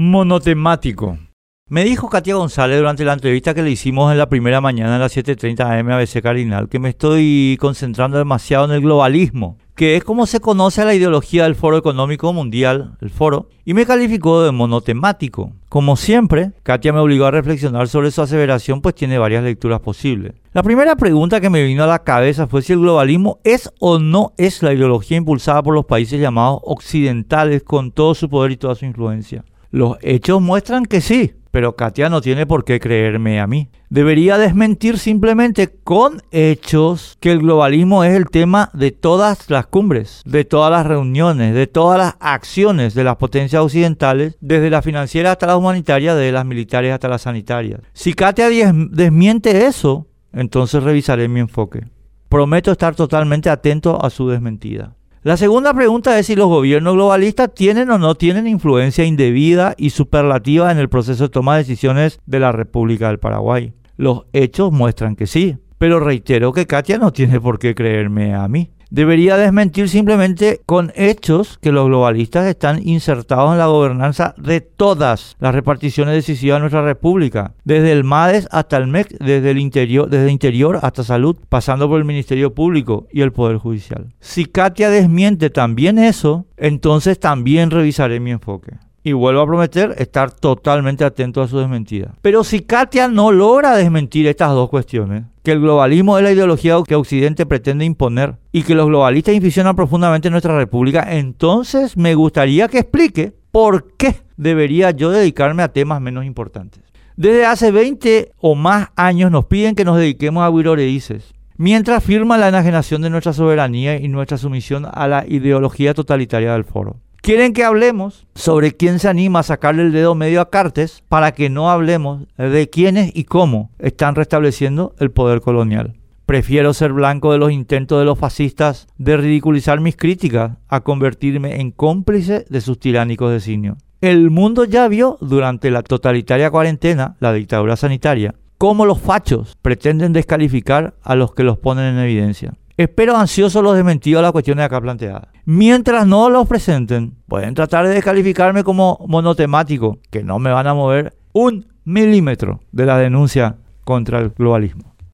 monotemático. Me dijo Katia González durante la entrevista que le hicimos en la primera mañana a las 7.30 am ABC Cardinal que me estoy concentrando demasiado en el globalismo, que es como se conoce a la ideología del Foro Económico Mundial, el foro, y me calificó de monotemático. Como siempre, Katia me obligó a reflexionar sobre su aseveración, pues tiene varias lecturas posibles. La primera pregunta que me vino a la cabeza fue si el globalismo es o no es la ideología impulsada por los países llamados occidentales con todo su poder y toda su influencia. Los hechos muestran que sí, pero Katia no tiene por qué creerme a mí. Debería desmentir simplemente con hechos que el globalismo es el tema de todas las cumbres, de todas las reuniones, de todas las acciones de las potencias occidentales, desde la financiera hasta la humanitaria, de las militares hasta las sanitarias. Si Katia desmiente eso, entonces revisaré mi enfoque. Prometo estar totalmente atento a su desmentida. La segunda pregunta es si los gobiernos globalistas tienen o no tienen influencia indebida y superlativa en el proceso de toma de decisiones de la República del Paraguay. Los hechos muestran que sí, pero reitero que Katia no tiene por qué creerme a mí debería desmentir simplemente con hechos que los globalistas están insertados en la gobernanza de todas las reparticiones decisivas de nuestra república, desde el MADES hasta el MEC, desde el interior, desde interior hasta salud, pasando por el Ministerio Público y el Poder Judicial. Si Katia desmiente también eso, entonces también revisaré mi enfoque y vuelvo a prometer estar totalmente atento a su desmentida. Pero si Katia no logra desmentir estas dos cuestiones, que el globalismo es la ideología que Occidente pretende imponer y que los globalistas inficionan profundamente en nuestra república, entonces me gustaría que explique por qué debería yo dedicarme a temas menos importantes. Desde hace 20 o más años nos piden que nos dediquemos a Wiroreices, mientras firma la enajenación de nuestra soberanía y nuestra sumisión a la ideología totalitaria del foro. Quieren que hablemos sobre quién se anima a sacarle el dedo medio a Cartes para que no hablemos de quiénes y cómo están restableciendo el poder colonial. Prefiero ser blanco de los intentos de los fascistas de ridiculizar mis críticas a convertirme en cómplice de sus tiránicos designios. El mundo ya vio durante la totalitaria cuarentena, la dictadura sanitaria, cómo los fachos pretenden descalificar a los que los ponen en evidencia. Espero ansioso los desmentidos a las cuestiones acá planteadas. Mientras no los presenten, pueden tratar de descalificarme como monotemático, que no me van a mover un milímetro de la denuncia contra el globalismo.